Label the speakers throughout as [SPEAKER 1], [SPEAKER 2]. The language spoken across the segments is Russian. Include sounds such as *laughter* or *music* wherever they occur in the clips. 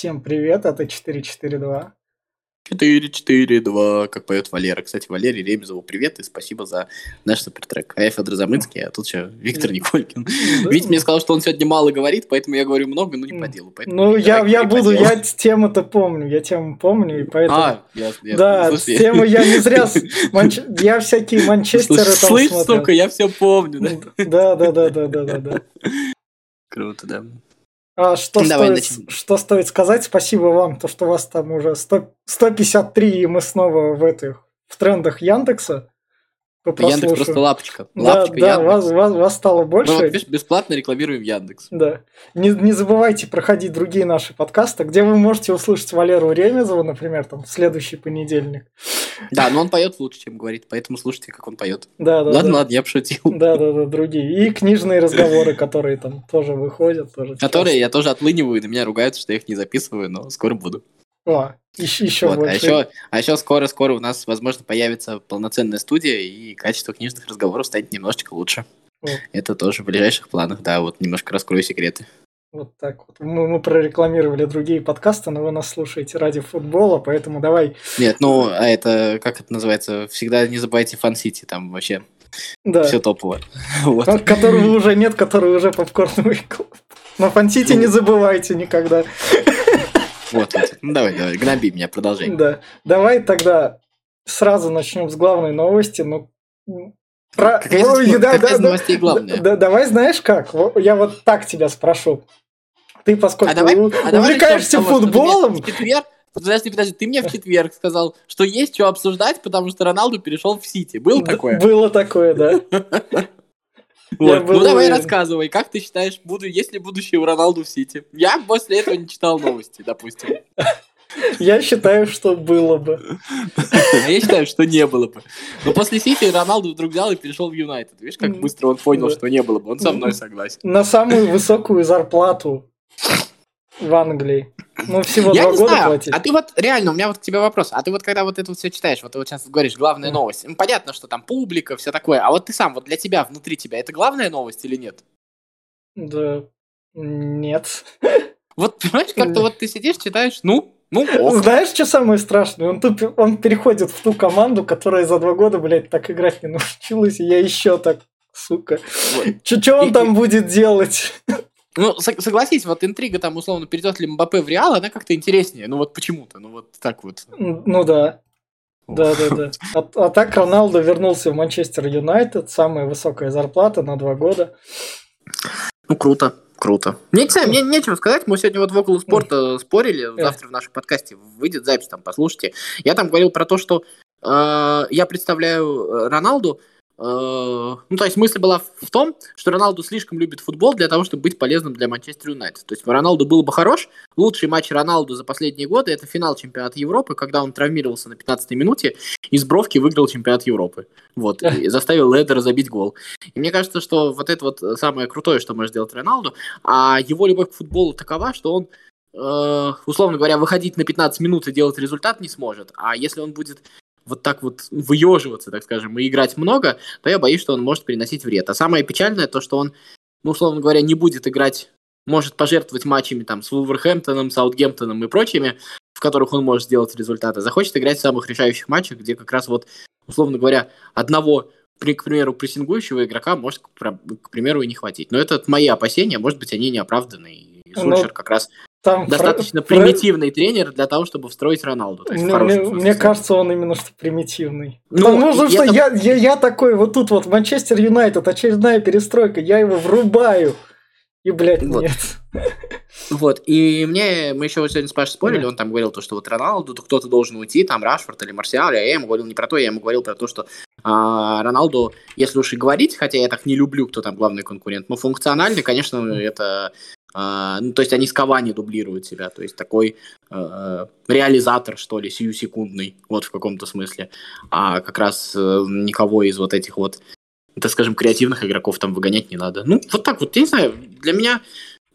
[SPEAKER 1] Всем привет, это 442.
[SPEAKER 2] 4-4-2, как поет Валера. Кстати, Валерий Ремезову привет и спасибо за наш супертрек. А я Федор Замыцкий, а тут еще Виктор Николькин. Витя мне сказал, что он сегодня мало говорит, поэтому я говорю много, но не по делу.
[SPEAKER 1] Ну, я, я буду, я тему-то помню, я тему помню, и поэтому... А, ясно. Да, Слушай, тему я не зря... *laughs* Я всякие Манчестеры там
[SPEAKER 2] Слышь, сука, я все помню,
[SPEAKER 1] да? Да, да, да, да, да, да.
[SPEAKER 2] Круто, да.
[SPEAKER 1] А что, Давай стоит, что стоит сказать? Спасибо вам, то, что у вас там уже 100, 153, и мы снова в этих в трендах Яндекса.
[SPEAKER 2] Яндекс просто лапочка.
[SPEAKER 1] лапочка да, да вас, вас, вас стало больше. Мы
[SPEAKER 2] вот, бесплатно рекламируем Яндекс.
[SPEAKER 1] Да. Не, не забывайте проходить другие наши подкасты, где вы можете услышать Валеру Ремезова, например, там, в следующий понедельник.
[SPEAKER 2] Да, но он поет лучше, чем говорит, поэтому слушайте, как он поет.
[SPEAKER 1] Да, да.
[SPEAKER 2] Ладно,
[SPEAKER 1] да.
[SPEAKER 2] ладно, я пошутил.
[SPEAKER 1] Да, да, да, другие. И книжные разговоры, которые там тоже выходят. Тоже
[SPEAKER 2] которые я тоже отлыниваю, на меня ругаются, что я их не записываю, но скоро буду.
[SPEAKER 1] О, еще, еще
[SPEAKER 2] вот,
[SPEAKER 1] больше.
[SPEAKER 2] А еще, а еще скоро-скоро у нас, возможно, появится полноценная студия, и качество книжных разговоров станет немножечко лучше. О. Это тоже в ближайших планах, да, вот немножко раскрою секреты.
[SPEAKER 1] Вот так вот. Мы, мы прорекламировали другие подкасты, но вы нас слушаете ради футбола, поэтому давай...
[SPEAKER 2] Нет, ну, а это, как это называется, всегда не забывайте Фан-Сити, там вообще да. все топово. *laughs*
[SPEAKER 1] вот. Которого уже нет, который уже попкорновый клуб. Но Фан-Сити не забывайте никогда.
[SPEAKER 2] Вот, вот. Ну давай, давай, гноби меня, продолжай.
[SPEAKER 1] Да. Давай тогда сразу начнем с главной новости. Ну,
[SPEAKER 2] про... Какая, Ой, да, какая да, новостей да, главная?
[SPEAKER 1] Да, давай знаешь как? Я вот так тебя спрошу. Ты, поскольку а давай, а увлекаешься а футболом... В четверг,
[SPEAKER 2] Подожди, подожди, ты мне в четверг сказал, что есть что обсуждать, потому что Роналду перешел в Сити. Было такое?
[SPEAKER 1] Было такое, да. *laughs*
[SPEAKER 2] Вот. Ну давай рассказывай, как ты считаешь, буду, есть ли будущее у Роналду в Сити? Я после этого не читал новости, допустим.
[SPEAKER 1] Я считаю, что было бы.
[SPEAKER 2] А *laughs* я считаю, что не было бы. Но после Сити Роналду вдруг взял и перешел в Юнайтед. Видишь, как быстро он понял, что не было бы. Он со мной согласен.
[SPEAKER 1] На самую высокую зарплату в Англии. Ну, всего
[SPEAKER 2] я
[SPEAKER 1] два года
[SPEAKER 2] знаю.
[SPEAKER 1] платить.
[SPEAKER 2] А ты вот, реально, у меня вот к тебе вопрос. А ты вот, когда вот это вот все читаешь, вот ты вот сейчас говоришь, главная новость. Ну, понятно, что там публика, все такое. А вот ты сам, вот для тебя, внутри тебя, это главная новость или нет?
[SPEAKER 1] Да, нет.
[SPEAKER 2] Вот, понимаешь, как-то вот ты сидишь, читаешь, ну, ну, ок.
[SPEAKER 1] Знаешь, что самое страшное? Он, тут, он переходит в ту команду, которая за два года, блядь, так играть не научилась, и я еще так, сука. Вот. Что он и, там и... будет делать?
[SPEAKER 2] Ну, согласись, вот интрига там, условно, перейдет ли Мбаппе в Реал, она как-то интереснее. Ну, вот почему-то, ну, вот так вот.
[SPEAKER 1] Ну, да. Да, да, да. А, а так Роналдо вернулся в Манчестер Юнайтед, самая высокая зарплата на два года.
[SPEAKER 2] Ну, круто, круто. Мне, не мне нечего сказать, мы сегодня вот в около спорта спорили, завтра в нашем подкасте выйдет запись, там, послушайте. Я там говорил про то, что э, я представляю э, Роналду, ну, то есть мысль была в том, что Роналду слишком любит футбол для того, чтобы быть полезным для Манчестер Юнайтед. То есть Роналду был бы хорош. Лучший матч Роналду за последние годы – это финал чемпионата Европы, когда он травмировался на 15-й минуте и с бровки выиграл чемпионат Европы. Вот, и заставил Ледера забить гол. И мне кажется, что вот это вот самое крутое, что может сделать Роналду. А его любовь к футболу такова, что он э, условно говоря, выходить на 15 минут и делать результат не сможет. А если он будет вот так вот выеживаться, так скажем, и играть много, то я боюсь, что он может приносить вред. А самое печальное то, что он, ну, условно говоря, не будет играть, может пожертвовать матчами там с Вулверхэмптоном, Саутгемптоном и прочими, в которых он может сделать результаты, захочет играть в самых решающих матчах, где как раз вот, условно говоря, одного к примеру, прессингующего игрока может, к примеру, и не хватить. Но это мои опасения, может быть, они не оправданы. И ну, Сульшер как раз там Достаточно про... примитивный тренер для того, чтобы встроить Роналду.
[SPEAKER 1] То есть мне, мне, мне кажется, он именно что примитивный. Ну, Потому что, что я, я, я такой вот тут вот Манчестер Юнайтед, очередная перестройка, я его врубаю. И, блядь, вот. нет.
[SPEAKER 2] Вот, и мне, мы еще сегодня с Пашей спорили, он там говорил то, что вот Роналду, кто-то должен уйти, там Рашфорд или Марсиал, а я ему говорил не про то, я ему говорил про то, что а, Роналду, если уж и говорить, хотя я так не люблю, кто там главный конкурент, но функционально, конечно, это а, ну, то есть они с Кавани дублируют себя, то есть такой э, реализатор, что ли, сиюсекундный, вот в каком-то смысле. А как раз э, никого из вот этих вот, так скажем, креативных игроков там выгонять не надо. Ну, вот так вот, я не знаю, для меня,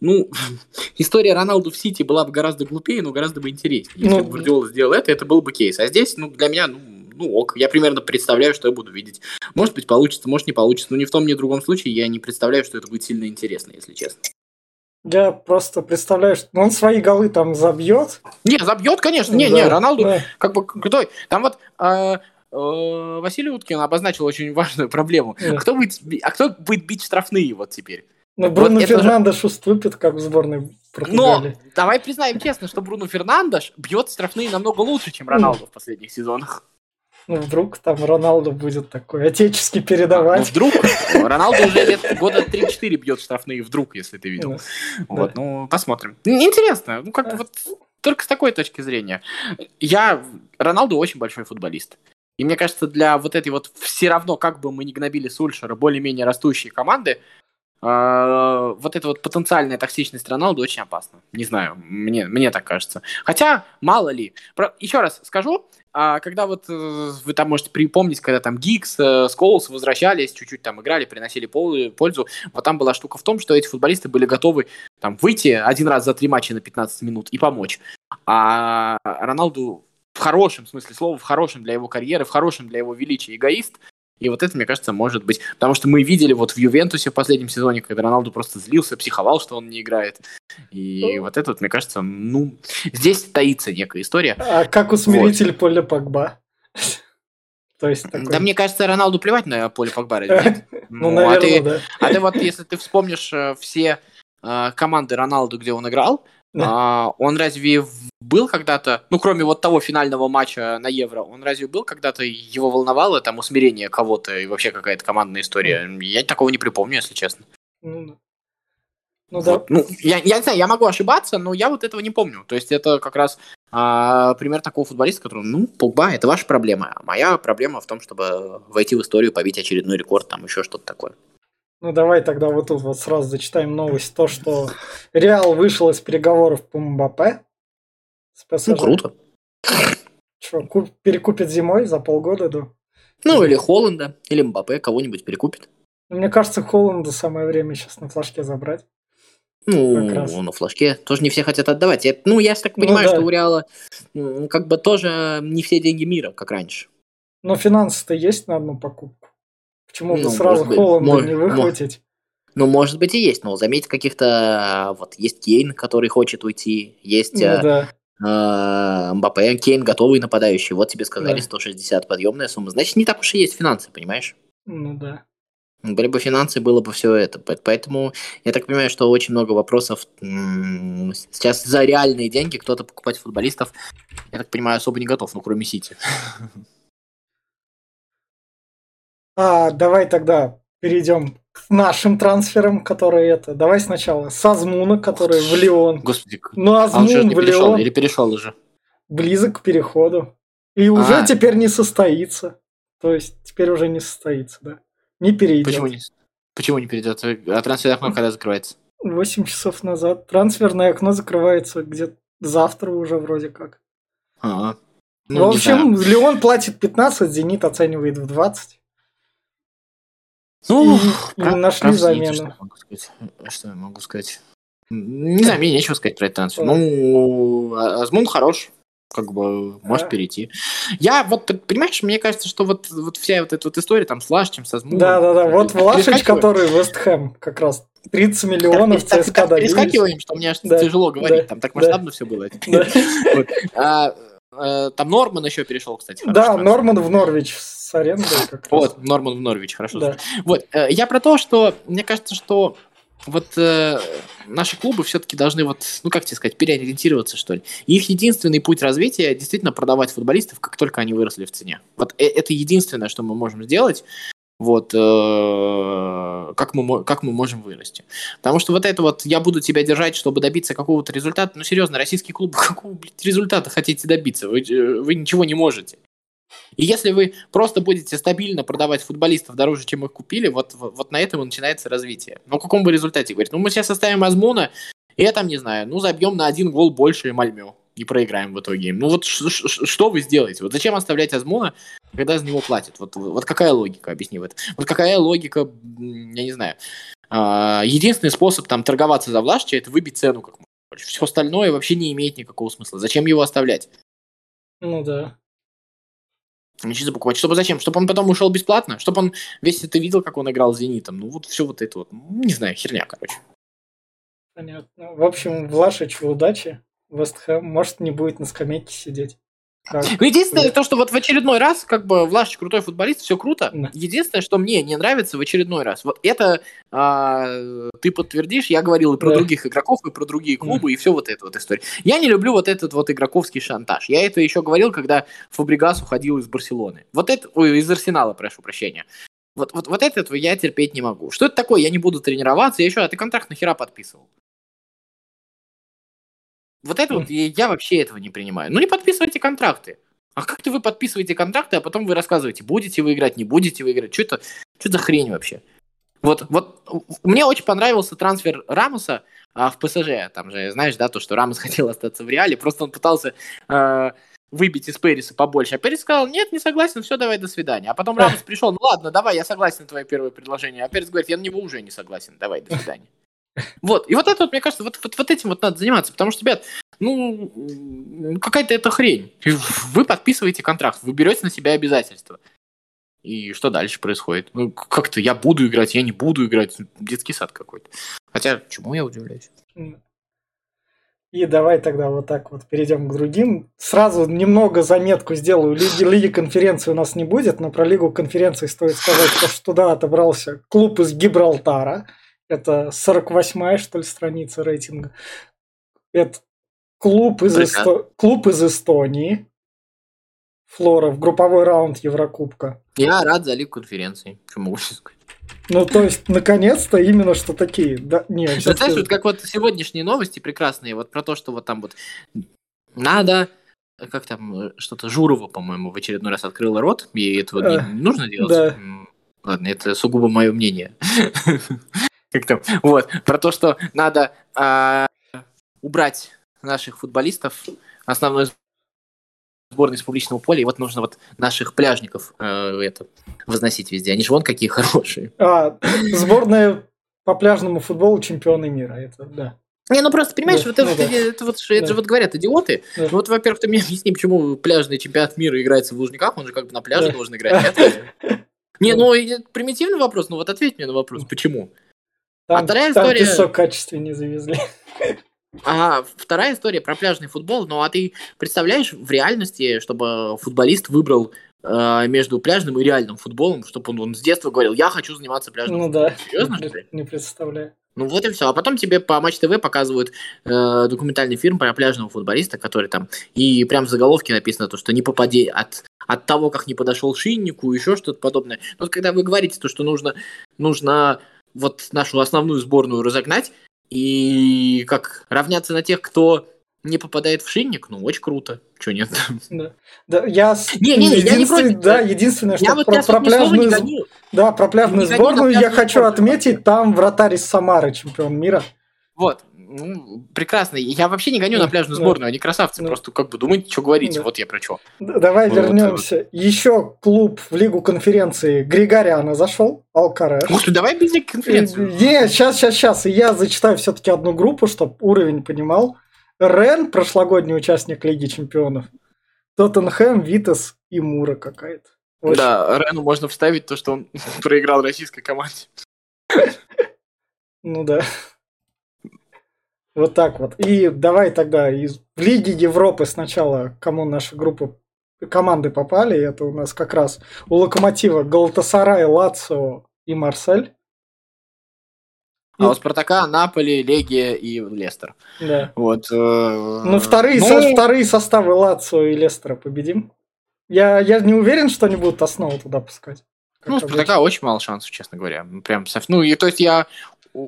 [SPEAKER 2] ну, *laughs* история Роналду в Сити была бы гораздо глупее, но гораздо бы интереснее. Если ну, бы Гвардиола сделал это, это был бы кейс. А здесь, ну, для меня, ну, ну ок, я примерно представляю, что я буду видеть. Может быть, получится, может не получится, но ни в том, ни в другом случае я не представляю, что это будет сильно интересно, если честно.
[SPEAKER 1] Я просто представляю, что он свои голы там забьет.
[SPEAKER 2] Не, забьет, конечно. Не, да, не, Роналду да. как бы крутой. Там вот э, э, Василий Уткин обозначил очень важную проблему. Да. Кто будет, а кто будет бить штрафные вот теперь?
[SPEAKER 1] Ну, Бруно вот Фернандеш же... уступит, как в сборной
[SPEAKER 2] Португалии. Но давай признаем честно, что Бруно Фернандеш бьет штрафные намного лучше, чем Роналду в последних сезонах.
[SPEAKER 1] Ну, вдруг там Роналду будет такой отеческий передавать. Ну,
[SPEAKER 2] вдруг. *laughs* Роналду уже лет года 3-4 бьет штрафные, вдруг, если ты видел. Вот, ну, посмотрим. Интересно, ну, как вот только с такой точки зрения. Я... Роналду очень большой футболист. И мне кажется, для вот этой вот все равно, как бы мы ни гнобили Сульшера, более-менее растущей команды, а, вот эта вот потенциальная токсичность Роналду очень опасна. Не знаю, мне, мне так кажется. Хотя, мало ли. Про... Еще раз скажу, а когда вот э, вы там можете припомнить, когда там Гикс, э, Сколс возвращались, чуть-чуть там играли, приносили пользу, вот там была штука в том, что эти футболисты были готовы там выйти один раз за три матча на 15 минут и помочь. А Роналду в хорошем смысле слова, в хорошем для его карьеры, в хорошем для его величия эгоист, и вот это, мне кажется, может быть... Потому что мы видели вот в Ювентусе в последнем сезоне, когда Роналду просто злился, психовал, что он не играет. И ну. вот это, вот, мне кажется, ну... Здесь таится некая история.
[SPEAKER 1] А как усмиритель вот. Поля Погба? *laughs*
[SPEAKER 2] То есть такой... Да мне кажется, Роналду плевать на поле Погба. *laughs* Ну, ну, наверное, а ты, да. А ты вот, если ты вспомнишь э, все э, команды Роналду, где он играл. А, он разве был когда-то, ну, кроме вот того финального матча на Евро, он разве был когда-то, его волновало там усмирение кого-то и вообще какая-то командная история? Я такого не припомню, если честно. Ну, ну да. Вот. Ну, я, я не знаю, я могу ошибаться, но я вот этого не помню. То есть это как раз а, пример такого футболиста, который, ну, Погба, это ваша проблема. А моя проблема в том, чтобы войти в историю, побить очередной рекорд, там еще что-то такое.
[SPEAKER 1] Ну давай тогда вот тут вот сразу зачитаем новость. То, что Реал вышел из переговоров по Мбаппе.
[SPEAKER 2] Ну круто.
[SPEAKER 1] Что, куп, перекупит зимой за полгода, да?
[SPEAKER 2] Ну или Холланда, или Мбаппе, кого-нибудь перекупит.
[SPEAKER 1] Мне кажется, Холланда самое время сейчас на флажке забрать.
[SPEAKER 2] Ну, на флажке тоже не все хотят отдавать. Я, ну, я так ну понимаю, ну, да. что у Реала как бы тоже не все деньги мира, как раньше.
[SPEAKER 1] Но финансы-то есть на одну покупку. Почему ну, сразу Холланда может, не выхватить?
[SPEAKER 2] Ну, может быть и есть, но заметь каких-то... Вот есть Кейн, который хочет уйти, есть ну, да. э, Мбаппе, Кейн готовый нападающий. Вот тебе сказали да. 160 подъемная сумма. Значит, не так уж и есть финансы, понимаешь?
[SPEAKER 1] Ну да.
[SPEAKER 2] Были бы финансы, было бы все это. Поэтому я так понимаю, что очень много вопросов сейчас за реальные деньги кто-то покупать футболистов, я так понимаю, особо не готов, ну, кроме Сити. *laughs*
[SPEAKER 1] А, давай тогда перейдем к нашим трансферам, которые это. Давай сначала с Азмуна, который в Лион.
[SPEAKER 2] Господи. Ну, Азмун а он в перешел, Лион. Или перешел уже?
[SPEAKER 1] Близок к переходу. И уже а. теперь не состоится. То есть теперь уже не состоится, да. Не перейдет.
[SPEAKER 2] Почему не, почему не перейдет? А трансферное окно когда закрывается?
[SPEAKER 1] 8 часов назад. Трансферное окно закрывается где-то завтра уже вроде как.
[SPEAKER 2] А,
[SPEAKER 1] ну, в общем, Леон платит 15, Зенит оценивает в 20.
[SPEAKER 2] Ну, и, нашли про замену. Что, могу сказать? что я могу сказать? Не знаю, мне нечего сказать про этот трансфер. Ну, а, Азмун хорош, как бы может перейти. Я вот, понимаешь, мне кажется, что вот, вот вся вот эта вот история там с Лашичем, с Азмуном...
[SPEAKER 1] Да-да-да, вот Влашич, который Вест Хэм как раз 30 миллионов так, ЦСКА так,
[SPEAKER 2] добились. Перескакиваем, что мне аж да, тяжело говорить, да, там так масштабно да. все было. Да. *laughs* Вот. А, там Норман еще перешел, кстати.
[SPEAKER 1] Да, Норман в Норвич с арендой.
[SPEAKER 2] Как вот, Норман в Норвич, хорошо. Да. Вот, э, я про то, что мне кажется, что вот э, наши клубы все-таки должны вот, ну как тебе сказать, переориентироваться, что ли. И их единственный путь развития действительно продавать футболистов, как только они выросли в цене. Вот э, это единственное, что мы можем сделать. Вот э, как, мы, как мы можем вырасти. Потому что вот это вот я буду тебя держать, чтобы добиться какого-то результата. Ну, серьезно, российский клуб, *laughs* какого блядь, результата хотите добиться? Вы, э, вы ничего не можете. И если вы просто будете стабильно продавать футболистов дороже, чем их купили, вот, вот, вот на этом и начинается развитие. Но в каком бы результате говорить? Ну, мы сейчас оставим Азмуна, и я там, не знаю, ну, забьем на один гол больше Мальмё и проиграем в итоге. Ну, вот что вы сделаете? Вот зачем оставлять Азмуна, когда за него платят? Вот, вот какая логика, объясни в это. Вот какая логика, я не знаю. А, единственный способ там торговаться за Влашча – это выбить цену как можно больше. Все остальное вообще не имеет никакого смысла. Зачем его оставлять?
[SPEAKER 1] Ну да.
[SPEAKER 2] Ничего покупать. Чтобы зачем? Чтобы он потом ушел бесплатно? Чтобы он весь это видел, как он играл с Зенитом? Ну вот все вот это вот. Не знаю, херня, короче.
[SPEAKER 1] Понятно. В общем, Влашичу удачи. Вестхэм, может, не будет на скамейке сидеть.
[SPEAKER 2] Ну, *laughs* единственное, то, что вот в очередной раз, как бы, Влашич крутой футболист, все круто. Да. Единственное, что мне не нравится в очередной раз, вот это а, ты подтвердишь, я говорил и про да. других игроков, и про другие клубы, да. и все вот это вот история. Я не люблю вот этот вот игроковский шантаж. Я это еще говорил, когда Фабригас уходил из Барселоны. Вот это, ой, из Арсенала, прошу прощения. Вот, вот, вот этого я терпеть не могу. Что это такое? Я не буду тренироваться. Я еще, а ты контракт нахера подписывал? Вот это вот, я вообще этого не принимаю. Ну не подписывайте контракты. А как-то вы подписываете контракты, а потом вы рассказываете, будете вы играть, не будете вы играть. Что это, что за хрень вообще? Вот, вот мне очень понравился трансфер Рамоса а, в ПСЖ. Там же, знаешь, да, то, что Рамос *laughs* хотел остаться в Реале, просто он пытался э, выбить из Периса побольше. А Перис сказал, нет, не согласен, все, давай, до свидания. А потом *laughs* Рамос пришел, ну ладно, давай, я согласен на твое первое предложение. А Перис говорит, я на него уже не согласен, давай, до свидания. Вот, и вот это вот, мне кажется, вот, вот, вот этим вот надо заниматься, потому что, ребят, ну, какая-то это хрень. Вы подписываете контракт, вы берете на себя обязательства. И что дальше происходит? Ну, как-то я буду играть, я не буду играть. Детский сад какой-то. Хотя, чему я удивляюсь?
[SPEAKER 1] И давай тогда вот так вот перейдем к другим. Сразу немного заметку сделаю. Лиги, Лиги конференции у нас не будет, но про Лигу конференции стоит сказать, что туда отобрался клуб из Гибралтара – это 48-я, что ли, страница рейтинга. Это клуб из, Эсто... клуб из Эстонии. Флора в групповой раунд Еврокубка.
[SPEAKER 2] Я рад за лиг конференции. Что могу сказать?
[SPEAKER 1] Ну, то есть, наконец-то именно что такие. Да, не,
[SPEAKER 2] да, знаешь, вот как вот сегодняшние новости прекрасные, вот про то, что вот там вот надо как там, что-то Журова, по-моему, в очередной раз открыла рот, и этого не э, нужно делать. Да. Ладно, это сугубо мое мнение. *laughs* как там, вот, про то, что надо э, убрать наших футболистов, основной сборной с публичного поля, и вот нужно вот наших пляжников э, это возносить везде. Они же вон какие хорошие.
[SPEAKER 1] А, сборная по пляжному футболу чемпионы мира, это да.
[SPEAKER 2] Не, ну просто, понимаешь, да, вот, ну, это, да. это, вот, да. это же вот говорят идиоты. Да. Ну, вот, во-первых, ты мне объясни, почему пляжный чемпионат мира играется в Лужниках, он же как бы на пляже да. должен играть. *laughs* Не, ну примитивный вопрос, ну вот ответь мне на вопрос, почему?
[SPEAKER 1] Там, а вторая там история... песок качественнее завезли. *laughs*
[SPEAKER 2] А вторая история про пляжный футбол. Ну, а ты представляешь в реальности, чтобы футболист выбрал э, между пляжным и реальным футболом, чтобы он, он с детства говорил, я хочу заниматься пляжным
[SPEAKER 1] ну, футболом. да. Серьезно, ли? Не представляю.
[SPEAKER 2] Ну вот и все. А потом тебе по Матч ТВ показывают э, документальный фильм про пляжного футболиста, который там и прям в заголовке написано то, что не попади от, от того, как не подошел шиннику, еще что-то подобное. Но вот когда вы говорите то, что нужно, нужно вот нашу основную сборную разогнать и как равняться на тех, кто не попадает в шинник, ну, очень круто. Че нет?
[SPEAKER 1] Да. да я... *laughs* Не, не, не, я не против. Да, единственное, что я про, вот про пляжную, да, про пляжную сборную я хочу отметить, там вратарь из Самары, чемпион мира.
[SPEAKER 2] Вот, ну, прекрасно. Я вообще не гоню на пляжную сборную, они красавцы. Просто как бы думаете, что говорите. Вот я про что.
[SPEAKER 1] Давай вернемся. Еще клуб в Лигу конференции Григоряна зашел, Алкареш.
[SPEAKER 2] Ух ты, давай без Лиги конференции.
[SPEAKER 1] Не, сейчас, сейчас, сейчас. И я зачитаю все-таки одну группу, чтобы уровень понимал. Рен, прошлогодний участник Лиги чемпионов. Тоттенхэм, Витас и Мура какая-то.
[SPEAKER 2] Да, Рену можно вставить то, что он *laughs* проиграл российской команде.
[SPEAKER 1] Ну да. Вот так вот. И давай тогда из в Лиге Европы сначала, кому наши группы команды попали, это у нас как раз у Локомотива Галатасарай, Лацио и Марсель.
[SPEAKER 2] А у Спартака Наполи, Легия и Лестер.
[SPEAKER 1] Да.
[SPEAKER 2] Вот. Э,
[SPEAKER 1] ну, вторые, ну... Со, вторые составы Лацио и Лестера победим. Я, я не уверен, что они будут основу туда пускать.
[SPEAKER 2] Ну, у Спартака очень мало шансов, честно говоря. Прям, ну, и то есть я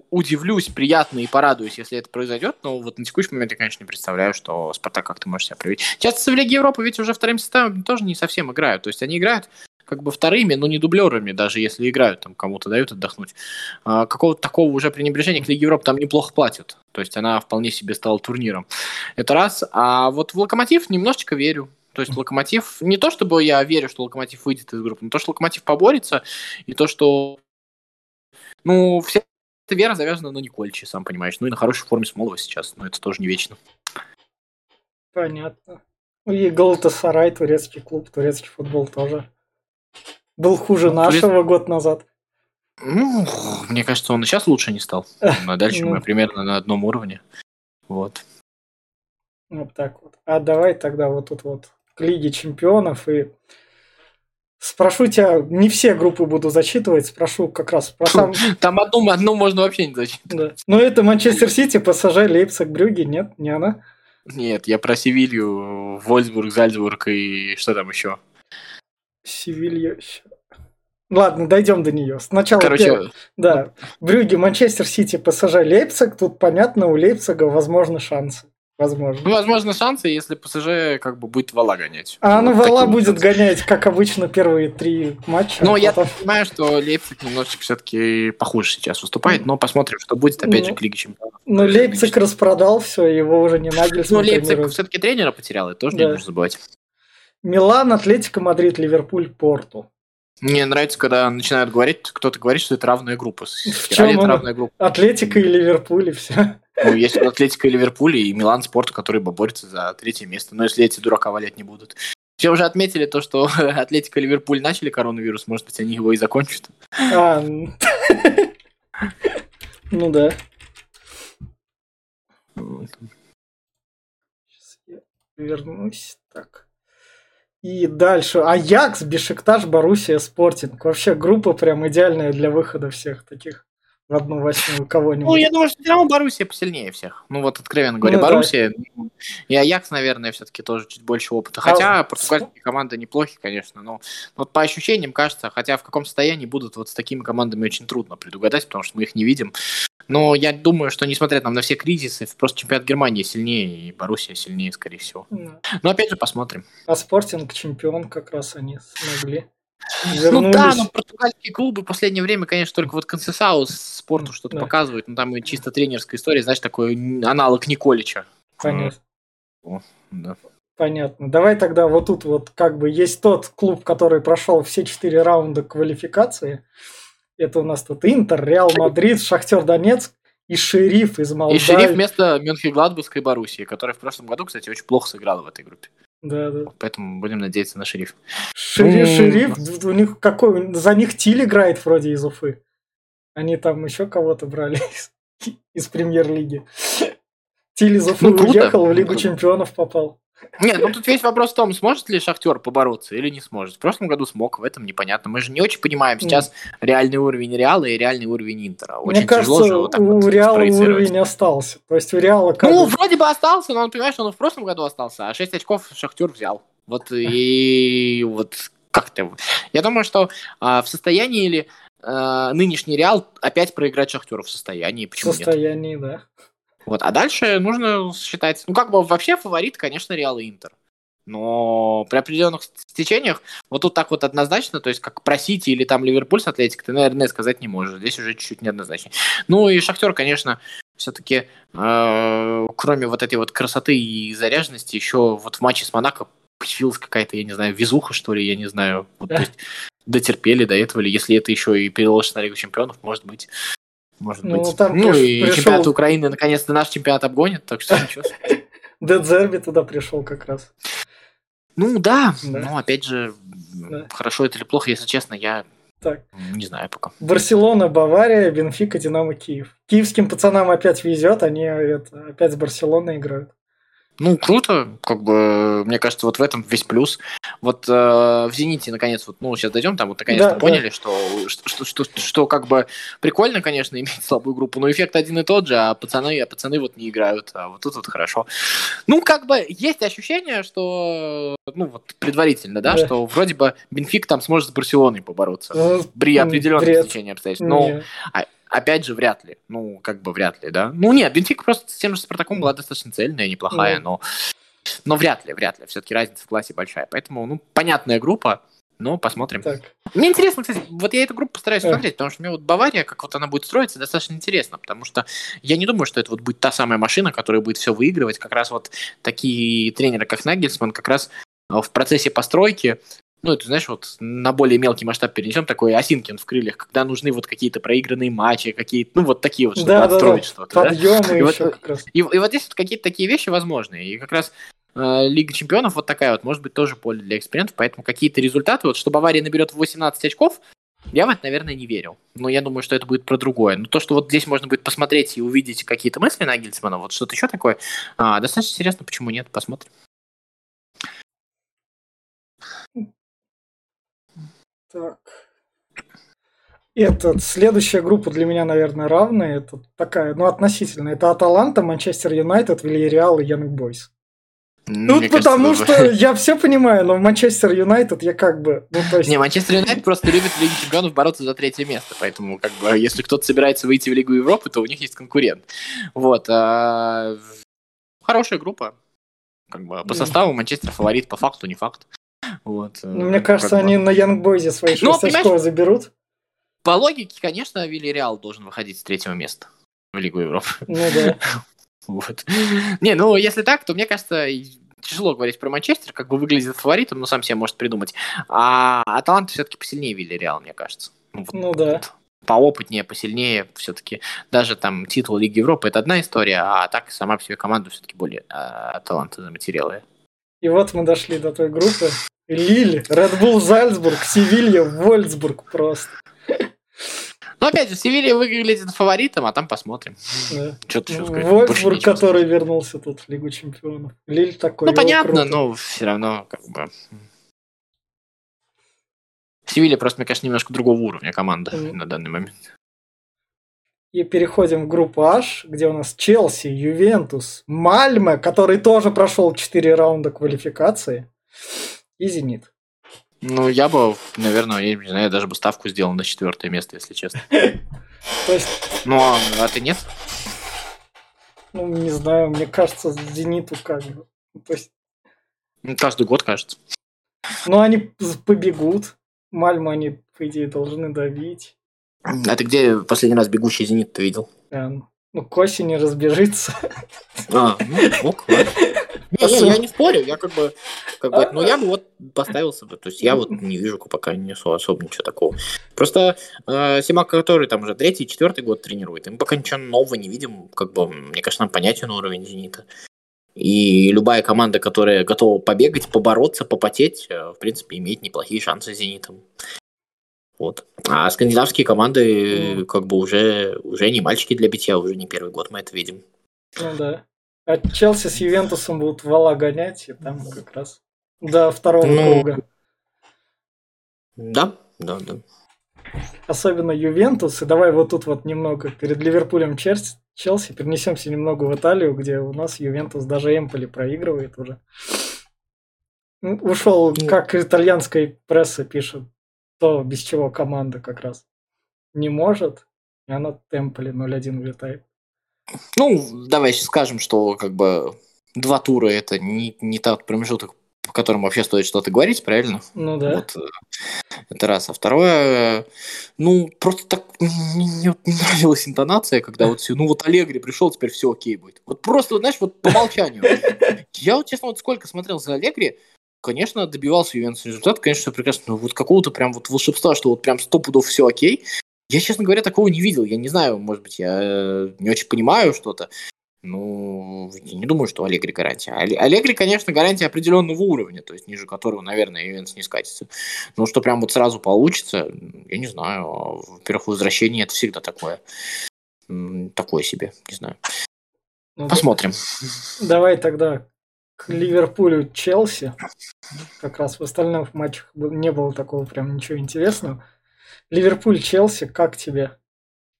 [SPEAKER 2] удивлюсь приятно и порадуюсь, если это произойдет, но вот на текущий момент я, конечно, не представляю, что Спартак как-то может себя проявить. Часто в Лиге Европы ведь уже вторым составом тоже не совсем играют, то есть они играют как бы вторыми, но не дублерами, даже если играют, там кому-то дают отдохнуть. А, какого-то такого уже пренебрежения к Лиге Европы там неплохо платят. То есть она вполне себе стала турниром. Это раз. А вот в Локомотив немножечко верю. То есть Локомотив, не то чтобы я верю, что Локомотив выйдет из группы, но то, что Локомотив поборется, и то, что ну, все эта вера завязана на Никольче, сам понимаешь. Ну и на хорошей форме Смолова сейчас, но это тоже не вечно.
[SPEAKER 1] Понятно. Ну и Галатасарай, турецкий клуб, турецкий футбол тоже. Был хуже ну, нашего турец... год назад.
[SPEAKER 2] Ну, мне кажется, он и сейчас лучше не стал. *laughs* А дальше
[SPEAKER 1] Ну.
[SPEAKER 2] мы примерно на одном уровне. Вот.
[SPEAKER 1] Вот так вот. А давай тогда вот тут вот к Лиге Чемпионов и спрошу тебя, не все группы буду зачитывать, спрошу как раз про сам... *laughs*
[SPEAKER 2] Там одну, одну можно вообще не зачитать.
[SPEAKER 1] Да. Ну это Манчестер Сити, ПСЖ, Лейпциг, Брюги, нет, не она.
[SPEAKER 2] Нет, я про Севилью, Вольсбург, Зальцбург и что там еще.
[SPEAKER 1] Севилья. ща. Ладно, дойдем до нее. Сначала
[SPEAKER 2] Короче,
[SPEAKER 1] первое. Да. Брюги, Манчестер Сити, ПСЖ, Лейпциг. Тут понятно, у Лейпцига возможны шансы.
[SPEAKER 2] Ну,
[SPEAKER 1] Возможно.
[SPEAKER 2] возможно, шансы, если ПСЖ как бы будет вала гонять.
[SPEAKER 1] А ну
[SPEAKER 2] Вот
[SPEAKER 1] Вала будет
[SPEAKER 2] шансы.
[SPEAKER 1] гонять, как обычно, первые три матча.
[SPEAKER 2] Ну,
[SPEAKER 1] а
[SPEAKER 2] я
[SPEAKER 1] потом-
[SPEAKER 2] понимаю, что Лейпциг немножечко все-таки похуже сейчас выступает, но посмотрим, что будет, опять
[SPEAKER 1] Ну,
[SPEAKER 2] же, к Лиге Чемпионов.
[SPEAKER 1] Ну, Лейпциг распродал все, его уже не
[SPEAKER 2] Ну,
[SPEAKER 1] Нагельсман
[SPEAKER 2] Лейпциг все-таки тренера потерял, это тоже
[SPEAKER 1] Да.
[SPEAKER 2] не нужно забывать.
[SPEAKER 1] Милан, Атлетико, Мадрид, Ливерпуль, Порту.
[SPEAKER 2] Мне нравится, когда начинают говорить, кто-то говорит, что это равная группа.
[SPEAKER 1] В чём
[SPEAKER 2] это равная группа.
[SPEAKER 1] Атлетико и Ливерпуль, и все.
[SPEAKER 2] Ну, есть Атлетико и Ливерпуль, и Милан с Порту, который бы борется за третье место. Но если эти дурака валять не будут. Все уже отметили то, что *laughs* Атлетико и Ливерпуль начали коронавирус, может быть, они его и закончат.
[SPEAKER 1] А. Ну да. Сейчас я вернусь. Так. И дальше. Аякс, Бешикташ, Боруссия, Спортинг. Вообще группа прям идеальная для выхода всех таких одну восьмую
[SPEAKER 2] Ну,
[SPEAKER 1] кого-нибудь.
[SPEAKER 2] я думаю, что все равно Боруссия посильнее всех. Ну, вот откровенно говоря,
[SPEAKER 1] Ну, да.
[SPEAKER 2] Боруссия ну, и Аякс, наверное, все-таки тоже чуть больше опыта. Хотя
[SPEAKER 1] А,
[SPEAKER 2] португальские команды неплохие, конечно, но вот по ощущениям кажется, хотя в каком состоянии будут вот с такими командами очень трудно предугадать, потому что мы их не видим. Но я думаю, что несмотря там на все кризисы, просто чемпионат Германии сильнее, и Боруссия сильнее, скорее всего.
[SPEAKER 1] Да.
[SPEAKER 2] Но опять же посмотрим.
[SPEAKER 1] А Спортинг чемпион как раз они смогли.
[SPEAKER 2] Ну да,
[SPEAKER 1] Вернулись.
[SPEAKER 2] но португальские клубы в последнее время, конечно, только вот Консесау спорту что-то
[SPEAKER 1] Да.
[SPEAKER 2] показывают, но там и чисто тренерская история, знаешь, такой аналог Николича.
[SPEAKER 1] Понятно.
[SPEAKER 2] Да.
[SPEAKER 1] Понятно. Давай тогда вот тут вот как бы есть тот клуб, который прошел все четыре раунда квалификации. Это у нас тут Интер, Реал Мадрид, Шахтер Донецк и Шериф из
[SPEAKER 2] И
[SPEAKER 1] Молдавии.
[SPEAKER 2] шериф вместо мёнхенгладбахской Боруссии, которая в прошлом году, кстати, очень плохо сыграла в этой группе.
[SPEAKER 1] Да, да.
[SPEAKER 2] Поэтому будем надеяться на шериф.
[SPEAKER 1] Шериф,
[SPEAKER 2] Ну,
[SPEAKER 1] Шериф, у них какой, за них Тиль играет вроде из Уфы. Они там еще кого-то брали из, из премьер-лиги. Тиль из Уфы
[SPEAKER 2] Ну,
[SPEAKER 1] уехал, в
[SPEAKER 2] Ну,
[SPEAKER 1] Лигу чемпионов попал.
[SPEAKER 2] Нет, ну тут весь вопрос в том, сможет ли Шахтер побороться или не сможет. В прошлом году смог, в этом непонятно. Мы же не очень понимаем сейчас реальный уровень Реала и реальный уровень Интера. Очень
[SPEAKER 1] Мне кажется,
[SPEAKER 2] тяжело же вот так
[SPEAKER 1] у
[SPEAKER 2] вот
[SPEAKER 1] Реала уровень остался. То есть у Реала как
[SPEAKER 2] Ну, вроде бы остался, но он, понимаешь, он и в прошлом году остался, а 6 очков Шахтер взял. Вот *laughs* и вот как-то. Я думаю, что а, в состоянии ли а, нынешний Реал опять проиграть Шахтеру в состоянии,
[SPEAKER 1] в
[SPEAKER 2] почему нет?
[SPEAKER 1] состоянии, да.
[SPEAKER 2] Вот, а дальше нужно считать, ну как бы вообще фаворит, конечно, Реал и Интер. Но при определенных стечениях, вот тут так вот однозначно, то есть как про Сити или там Ливерпуль с Атлетик, ты, наверное, сказать не можешь. Здесь уже чуть-чуть неоднозначнее. Ну и Шахтер, конечно, все-таки, кроме вот этой вот красоты и заряженности, еще вот в матче с Монако появилась какая-то, я не знаю, везуха, что ли, я не знаю. Вот, то есть дотерпели до этого, или если это еще и переложится на Лигу Чемпионов, может быть. Может
[SPEAKER 1] Ну,
[SPEAKER 2] быть.
[SPEAKER 1] там
[SPEAKER 2] ну и
[SPEAKER 1] пришел-
[SPEAKER 2] чемпионат Украины наконец-то наш чемпионат обгонит, так что ничего. *laughs*
[SPEAKER 1] Дедзерби туда пришел как раз.
[SPEAKER 2] Ну да,
[SPEAKER 1] Да.
[SPEAKER 2] но опять же,
[SPEAKER 1] Да.
[SPEAKER 2] хорошо это или плохо, если честно, я
[SPEAKER 1] Так.
[SPEAKER 2] не знаю пока.
[SPEAKER 1] Барселона, Бавария, Бенфика, Динамо, Киев. Киевским пацанам опять везет, они это, опять с Барселоной играют.
[SPEAKER 2] Ну, круто, как бы, мне кажется, вот в этом весь плюс. Вот э, в «Зените», наконец, вот, ну, сейчас дойдем, там вот наконец-то
[SPEAKER 1] Да, да.
[SPEAKER 2] поняли, что, что, что, что, что как бы прикольно, конечно, *laughs* иметь слабую группу, но эффект один и тот же, а пацаны, а пацаны вот не играют, а вот тут вот хорошо. Ну, как бы, есть ощущение, что, ну, вот предварительно, да,
[SPEAKER 1] Да.
[SPEAKER 2] что вроде бы Бенфик там сможет с Барселоной побороться.
[SPEAKER 1] Ну,
[SPEAKER 2] При определенных
[SPEAKER 1] бред.
[SPEAKER 2] стечениях обстоятельств. Но
[SPEAKER 1] Не.
[SPEAKER 2] Опять же, вряд ли. Ну, как бы вряд ли, да. Ну, нет, Бенфика просто с тем же Спартаком была достаточно цельная, неплохая,
[SPEAKER 1] Ну.
[SPEAKER 2] но... Но вряд ли, вряд ли. Все-таки разница в классе большая. Поэтому, ну, понятная группа, но посмотрим.
[SPEAKER 1] Так.
[SPEAKER 2] Мне интересно, кстати, вот я эту группу постараюсь
[SPEAKER 1] Э.
[SPEAKER 2] смотреть, потому что мне вот Бавария, как вот она будет строиться, достаточно интересно, потому что я не думаю, что это вот будет та самая машина, которая будет все выигрывать. Как раз вот такие тренеры, как Нагельсман, как раз э, в процессе постройки ну, это, знаешь, вот на более мелкий масштаб перенесем, такой Осинкин в крыльях, когда нужны вот какие-то проигранные матчи, какие-то, ну, вот такие вот, чтобы
[SPEAKER 1] Да, да, да.
[SPEAKER 2] отстроить что-то, да?
[SPEAKER 1] Подъемы
[SPEAKER 2] И вот,
[SPEAKER 1] еще как раз.
[SPEAKER 2] И, и вот здесь вот какие-то такие вещи возможны. И как раз э, Лига Чемпионов вот такая вот, может быть, тоже поле для экспериментов. Поэтому какие-то результаты, вот что Бавария наберет 18 очков, Я в это, наверное, не верил. Но я думаю, что это будет про другое. Но то, что вот здесь можно будет посмотреть и увидеть какие-то мысли на Нагельсмана, вот что-то еще такое, а, достаточно интересно, почему нет, посмотрим.
[SPEAKER 1] Так. Это следующая группа для меня, наверное, равная. Это такая, ну, относительно. Это Аталанта, Манчестер Юнайтед, Вильяреал и Янг Бойс. Ну, Мне потому кажется, что *laughs* я все понимаю, но в Манчестер Юнайтед я как бы... Ну,
[SPEAKER 2] то есть... Не, Манчестер Юнайтед просто любит в Лиге Чемпионов бороться за третье место, поэтому как бы если кто-то собирается выйти в Лигу Европы, то у них есть конкурент. Вот. А... Хорошая группа. Как бы по составу Манчестер фаворит, по факту не факт. Вот.
[SPEAKER 1] Ну, мне кажется, они на Янгбойзе свои 6 ну, очков заберут.
[SPEAKER 2] По логике, конечно, Вильяреал должен выходить с третьего места в Лигу Европы.
[SPEAKER 1] Ну да. *laughs*
[SPEAKER 2] Вот. Не, ну если так, то мне кажется, тяжело говорить про Манчестер, как бы выглядит фаворитом, но сам себе может придумать. А Аталанта все-таки посильнее Вильяреал, мне кажется.
[SPEAKER 1] Ну, вот, ну да. Вот,
[SPEAKER 2] поопытнее, посильнее все-таки. Даже там титул Лиги Европы это одна история, а так сама по себе команда все-таки более а, Аталанта заматериалая.
[SPEAKER 1] И вот мы дошли до той группы. Лиль, Редбул Зальцбург, Севилья, Вольцбург просто.
[SPEAKER 2] Ну, опять же, Севилья выглядит фаворитом, а там посмотрим.
[SPEAKER 1] Да. Что-то еще сказать. Вольфсбург, который вернулся тут в Лигу Чемпионов. Лиль такой.
[SPEAKER 2] Ну, понятно, круто. но все равно, как бы... Севилья просто, мне кажется, немножко другого уровня команда mm. на данный момент.
[SPEAKER 1] И переходим в группу H, где у нас Челси, Ювентус, Мальме, который тоже прошел 4 раунда квалификации, и Зенит.
[SPEAKER 2] Ну, я бы, наверное, я не знаю, даже бы ставку сделал на четвертое место, если честно. *laughs*
[SPEAKER 1] То есть...
[SPEAKER 2] Ну, а, а ты нет?
[SPEAKER 1] Ну, не знаю, мне кажется, Зениту как бы. То есть...
[SPEAKER 2] Ну, каждый год, кажется.
[SPEAKER 1] Ну, они побегут. Мальму они, по идее, должны давить.
[SPEAKER 2] А ты где последний раз бегущий Зенит ты видел?
[SPEAKER 1] Ну, к осени разбежится.
[SPEAKER 2] А, ну, ок, ладно. *laughs* Не, не, я не спорю, я как бы, как бы, ну я бы вот поставился бы, то есть я вот не вижу пока не особо ничего такого. Просто э, Симак, который там уже третий, четвертый год тренирует, мы пока ничего нового не видим, как бы, мне кажется, нам понятен уровень Зенита. И любая команда, которая готова побегать, побороться, попотеть, э, в принципе, имеет неплохие шансы с Зенитом. Вот. А скандинавские команды, как бы, уже, уже не мальчики для битья, уже не первый год мы это видим.
[SPEAKER 1] Ну да. А Челси с Ювентусом будут вала гонять, и там как раз до второго ну, круга.
[SPEAKER 2] Да, да, да.
[SPEAKER 1] Особенно Ювентус. И давай вот тут вот немного перед Ливерпулем Челси перенесемся немного в Италию, где у нас Ювентус даже Эмполи проигрывает уже. Ну, ушел, как итальянская пресса пишет, то без чего команда как раз не может. И она Темполи 0-1 улетает.
[SPEAKER 2] Ну, давай сейчас скажем, что как бы два тура это не, не тот промежуток, по которому вообще стоит что-то говорить, правильно?
[SPEAKER 1] Ну да.
[SPEAKER 2] Вот, э, это раз. А второе, ну, просто так не, не, нравилась интонация, когда вот все, ну вот Аллегри пришел, теперь все окей будет. Вот просто, знаешь, вот по умолчанию. Я вот, честно, вот сколько смотрел за Аллегри, конечно, добивался Ювентус результат, конечно, все прекрасно, но вот какого-то прям вот волшебства, что вот прям сто пудов все окей, я, честно говоря, такого не видел. Я не знаю, может быть, я э, не очень понимаю что-то. Ну, я не думаю, что Аллегри гарантия. Аллегри, конечно, гарантия определенного уровня, то есть ниже которого, наверное, Ивенс не скатится. Но что прям вот сразу получится, я не знаю. Во-первых, возвращение это всегда такое. Такое себе, не знаю. Ну, Посмотрим.
[SPEAKER 1] Давай тогда к Ливерпулю Челси. Как раз в остальных матчах не было такого прям ничего интересного. Ливерпуль, Челси, как тебе?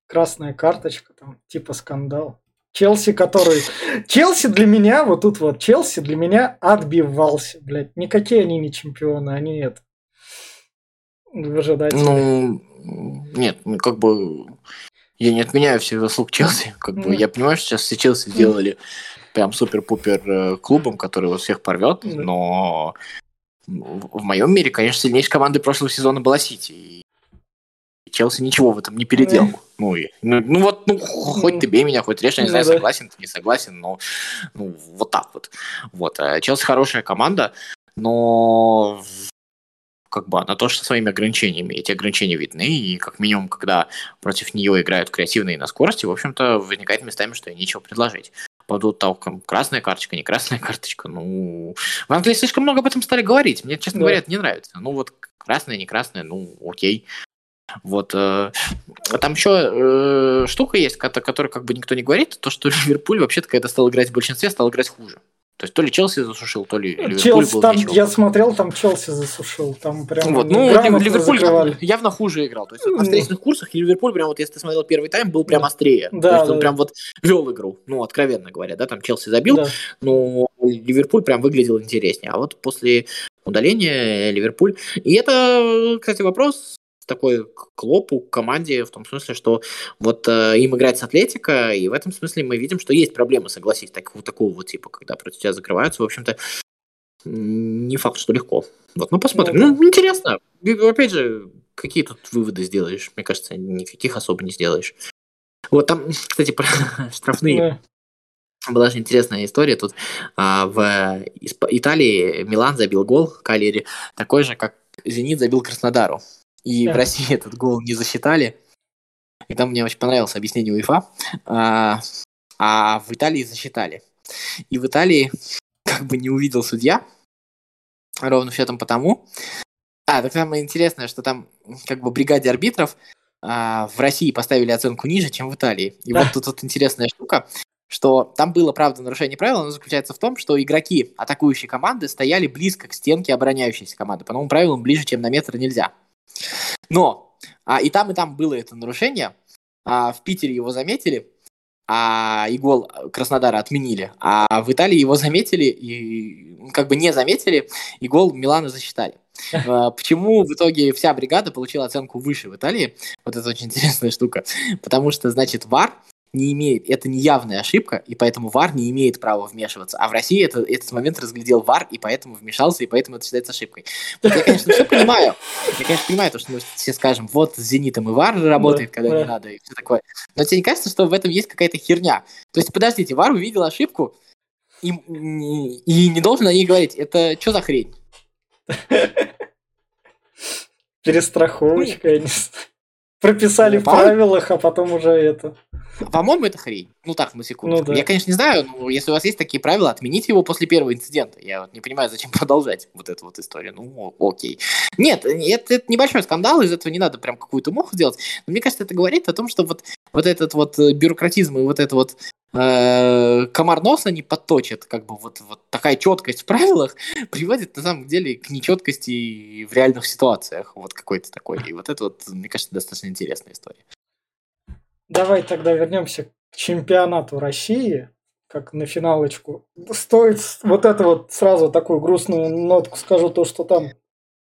[SPEAKER 1] Красная карточка, там, типа скандал. Челси, который... Челси для меня, вот тут вот, Челси для меня отбивался, блядь. Никакие они не чемпионы, они это...
[SPEAKER 2] Выжидатели. Ну, нет, ну, как бы... Я не отменяю всех заслуг Челси. Как бы, я понимаю, что сейчас все Челси сделали прям супер-пупер э, клубом, который вот всех порвет, но в моем мире, конечно, сильнейшей командой прошлого сезона была Сити. Челси ничего в этом не переделал. Ну, и, ну, ну вот, ну, хоть ты бей меня, хоть режь, я не знаю, согласен ты, не согласен, но ну, вот так вот. Вот. А Челси хорошая команда, но как бы она тоже со своими ограничениями. Эти ограничения видны, и как минимум, когда против нее играют креативные на скорости, в общем-то, возникает местами, что ей нечего предложить. По поводу того, красная карточка, не красная *laughs* карточка, ну... В Англии слишком много об этом стали говорить. Мне, честно да. говоря, это не нравится. Ну вот, красная, не красная, ну окей. Вот. Э, там еще э, штука есть, которой как бы никто не говорит, то, что *laughs* Ливерпуль вообще-то, когда стал играть в большинстве, стал играть хуже. То есть то ли Челси засушил, то ли Ливерпуль
[SPEAKER 1] Челси,
[SPEAKER 2] был
[SPEAKER 1] там,
[SPEAKER 2] ничего.
[SPEAKER 1] Я смотрел, там Челси засушил. Там прям
[SPEAKER 2] вот, ну, Ливерпуль закрывали. явно хуже играл. То есть на встречных курсах Ливерпуль, прям вот если ты смотрел первый тайм, был прям острее. Да, то есть он да. прям вот вел игру, ну, откровенно говоря, да, там Челси забил, да. но Ливерпуль прям выглядел интереснее. А вот после удаления Ливерпуль... И это, кстати, вопрос такой к Клопу, к команде, в том смысле, что вот э, им играть с Атлетика, и в этом смысле мы видим, что есть проблемы, согласись, так, вот такого вот типа, когда против тебя закрываются, в общем-то, не факт, что легко. Вот, ну посмотрим. Ну, ну интересно. Опять же, какие тут выводы сделаешь? Мне кажется, никаких особо не сделаешь. Вот там, кстати, про *laughs* штрафные. Была же интересная история тут. А, в Италии Милан забил гол Калери, такой же, как Зенит забил Краснодару. И да. в России *laughs* этот гол не засчитали. И там мне очень понравилось объяснение УЕФА. А, а в Италии засчитали. И в Италии *laughs* как бы не увидел судья. Ровно все там потому. А, так самое интересное, что там как бы бригаде арбитров а, в России поставили оценку ниже, чем в Италии. И да. вот тут вот интересная штука, что там было, правда, нарушение правил, но заключается в том, что игроки атакующей команды стояли близко к стенке обороняющейся команды. По новым правилам ближе, чем на метр нельзя. Но а, и там, и там было это нарушение. А, в Питере его заметили, а и гол Краснодара отменили. А в Италии его заметили и как бы не заметили, и гол Милана засчитали. А, почему в итоге вся бригада получила оценку выше в Италии? Вот это очень интересная штука. Потому что, значит, ВАР не имеет, это не явная ошибка, и поэтому ВАР не имеет права вмешиваться. А в России это, этот момент разглядел ВАР, и поэтому вмешался, и поэтому это считается ошибкой. Вот я, конечно, все понимаю. Я, конечно, понимаю, то, что мы все скажем, вот с «Зенитом» и ВАР работает, когда не надо, и все такое. Но тебе не кажется, что в этом есть какая-то херня? То есть, подождите, ВАР увидел ошибку, и, и не должен о ней говорить. Это что за хрень?
[SPEAKER 1] Перестраховочка, я не знаю. Прописали в правилах, а потом уже это.
[SPEAKER 2] По-моему, это хрень. Ну так, на секунду. Ну, да. Я, конечно, не знаю, но если у вас есть такие правила, отмените его после первого инцидента. Я вот не понимаю, зачем *laughs* продолжать вот эту вот историю. Ну, окей. Нет, это, это небольшой скандал, из этого не надо прям какую-то муху делать. Но мне кажется, это говорит о том, что вот, вот этот вот э, бюрократизм и вот это вот э, комар носа не подточит, как бы вот, вот такая четкость в правилах *laughs* приводит на самом деле к нечеткости в реальных ситуациях, вот какой-то такой. И вот это вот, мне кажется, достаточно интересная история.
[SPEAKER 1] Давай тогда вернемся к чемпионату России, как на финалочку. Стоит вот это вот сразу такую грустную нотку скажу, то, что там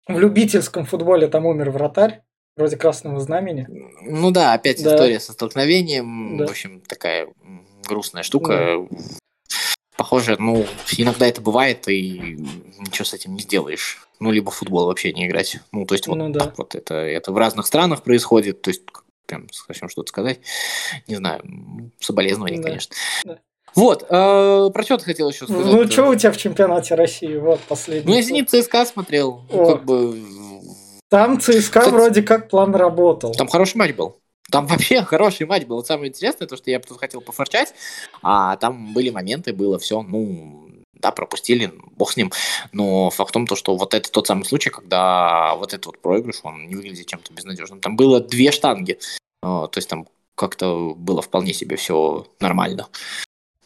[SPEAKER 1] в любительском футболе там умер вратарь, вроде красного знамени.
[SPEAKER 2] Ну да, опять да. история со столкновением. Да. В общем, такая грустная штука. Да. Похоже, ну, иногда это бывает, и ничего с этим не сделаешь. Ну, либо в футбол вообще не играть. Ну, то есть, вот ну, да. так вот это, это в разных странах происходит. То есть, прям совсем что-то сказать. Не знаю, соболезнования, да. конечно. Да. Вот, э, про что ты хотел еще сказать?
[SPEAKER 1] Ну, что у тебя в чемпионате России? Вот, последний.
[SPEAKER 2] Ну, я «Зенит» ЦСКА смотрел. Ну, как бы...
[SPEAKER 1] Там ЦСКА Кстати, вроде как план работал.
[SPEAKER 2] Там хороший матч был. Там вообще *laughs* хороший матч был. Самое интересное, то, что я тут хотел пофорчать, а там были моменты, было все, ну, да, пропустили, бог с ним. Но факт в том, то, что вот это тот самый случай, когда вот этот вот проигрыш, он не выглядит чем-то безнадежным. Там было две штанги, а, то есть там как-то было вполне себе все нормально.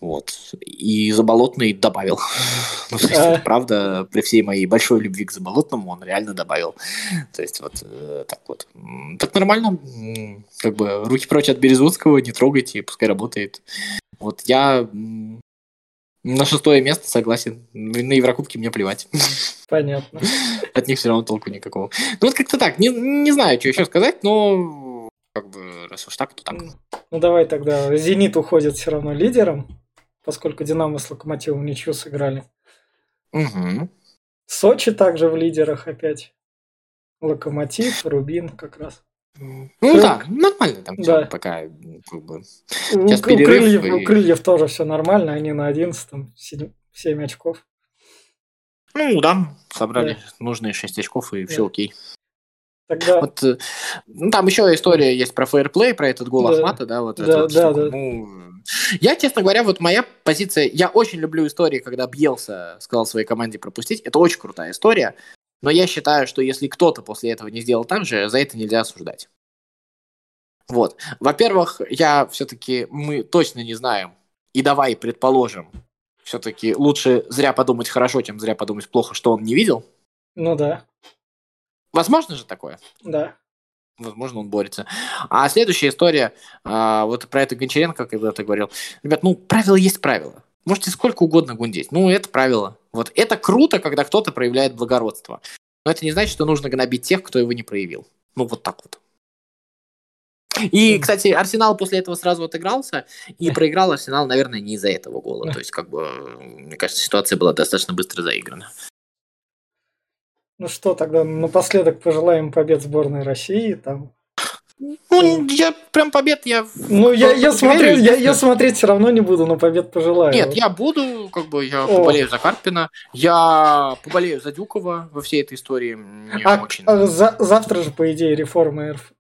[SPEAKER 2] Вот. И Заболотный добавил. *laughs* Ну, то есть, это правда, при всей моей большой любви к Заболотному он реально добавил. То есть, вот э, так вот. Так нормально. Как бы руки прочь от Березутского, не трогайте, пускай работает. Вот я на шестое место согласен. На Еврокубке мне плевать. *laughs*
[SPEAKER 1] Понятно.
[SPEAKER 2] От них все равно толку никакого. Ну вот как-то так. Не, не знаю, что еще сказать, но как бы раз уж так, то так.
[SPEAKER 1] Ну давай тогда. Зенит уходит все равно лидером, поскольку Динамо с Локомотивом ничего сыграли.
[SPEAKER 2] Угу.
[SPEAKER 1] Сочи также в лидерах опять. Локомотив, Рубин как раз.
[SPEAKER 2] Ну как? да, нормально там да. пока как бы.
[SPEAKER 1] Сейчас у. У крыльев, и... у крыльев тоже все нормально, они на 11 7, 7 очков.
[SPEAKER 2] Ну да, собрали да. нужные 6 очков и да. все окей.
[SPEAKER 1] Тогда...
[SPEAKER 2] Вот, э, ну, там еще история есть про фейерплей, про этот гол да. Ахмата, да, вот
[SPEAKER 1] да,
[SPEAKER 2] вот
[SPEAKER 1] да, да.
[SPEAKER 2] Ну, я, честно говоря, вот моя позиция, я очень люблю истории, когда Бьелса сказал своей команде пропустить, это очень крутая история, но я считаю, что если кто-то после этого не сделал так же, за это нельзя осуждать. Вот. Во-первых, я все-таки, мы точно не знаем, и давай предположим, все-таки лучше зря подумать хорошо, чем зря подумать плохо, что он не видел.
[SPEAKER 1] Ну да.
[SPEAKER 2] Возможно же такое?
[SPEAKER 1] Да.
[SPEAKER 2] Возможно, он борется. А следующая история, а, вот про это Гончаренко, когда ты говорил. Ребят, ну, правило есть правило. Можете сколько угодно гундеть. Ну, это правило. Вот это круто, когда кто-то проявляет благородство. Но это не значит, что нужно гнобить тех, кто его не проявил. Ну, вот так вот. И, кстати, Арсенал после этого сразу отыгрался, и проиграл Арсенал, наверное, не из-за этого гола. То есть, как бы, мне кажется, ситуация была достаточно быстро заиграна.
[SPEAKER 1] Ну что, тогда напоследок пожелаем побед сборной России. Там.
[SPEAKER 2] Ну, я прям побед, я...
[SPEAKER 1] Ну, я, я, смотреть, я, я смотреть все равно не буду, но побед пожелаю.
[SPEAKER 2] Нет, я буду, как бы, я О. поболею за Карпина, я поболею за Дюкова во всей этой истории. Мне
[SPEAKER 1] а, очень... а за, завтра же, по идее, реформа РФ.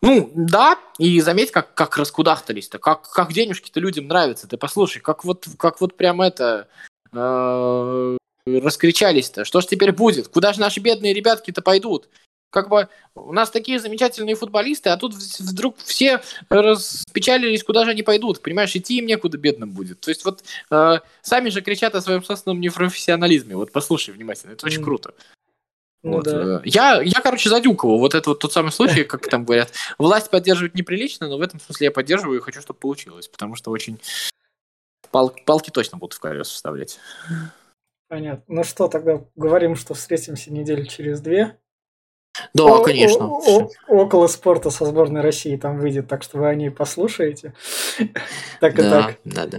[SPEAKER 2] Ну, да, и заметь, как, как раскудахтались-то, как, как денежки-то людям нравятся. Ты послушай, как вот, как вот прям это... Э, раскричались-то. Что ж теперь будет? Куда же наши бедные ребятки-то пойдут? Как бы у нас такие замечательные футболисты, а тут вдруг все распечалились, куда же они пойдут. Понимаешь, идти им некуда бедным будет. То есть вот э, сами же кричат о своем собственном непрофессионализме. Вот послушай внимательно, это очень круто. Ну, вот. да. Э, я, я, короче, за Дюкова. Вот это вот тот самый случай, как там говорят. Власть поддерживать неприлично, но в этом смысле я поддерживаю и хочу, чтобы получилось. Потому что очень... Пал, палки точно будут в колес вставлять.
[SPEAKER 1] Понятно. Ну что, тогда говорим, что встретимся неделю через две.
[SPEAKER 2] Да, о, конечно. О,
[SPEAKER 1] о, около спорта со сборной России там выйдет, так что вы о ней послушаете. *laughs* так и так.
[SPEAKER 2] Да, да.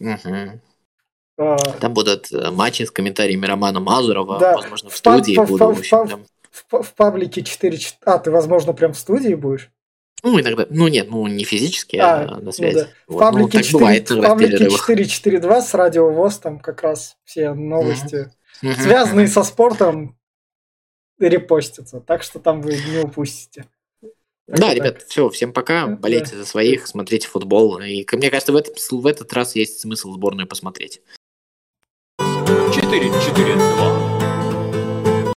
[SPEAKER 2] Угу. А... Там будут э, матчи с комментариями Романа Мазурова, да. возможно, в, студии в, буду. В, в,
[SPEAKER 1] прям... в, в паблике 4... А, ты, возможно, прям в студии будешь?
[SPEAKER 2] Ну, иногда, ну нет, ну не физически, а, а на связи. Ну, да.
[SPEAKER 1] вот. В паблике, ну, 4, бывает, в паблике 442 с Радио ВОЗ, там как раз все новости, mm-hmm. связанные со спортом, репостятся. Так что там вы не упустите.
[SPEAKER 2] Так да, ребят, все, всем пока. Болейте да. за своих, смотрите футбол. И мне кажется, в этот, в этот раз есть смысл сборную посмотреть.
[SPEAKER 3] 4-4-2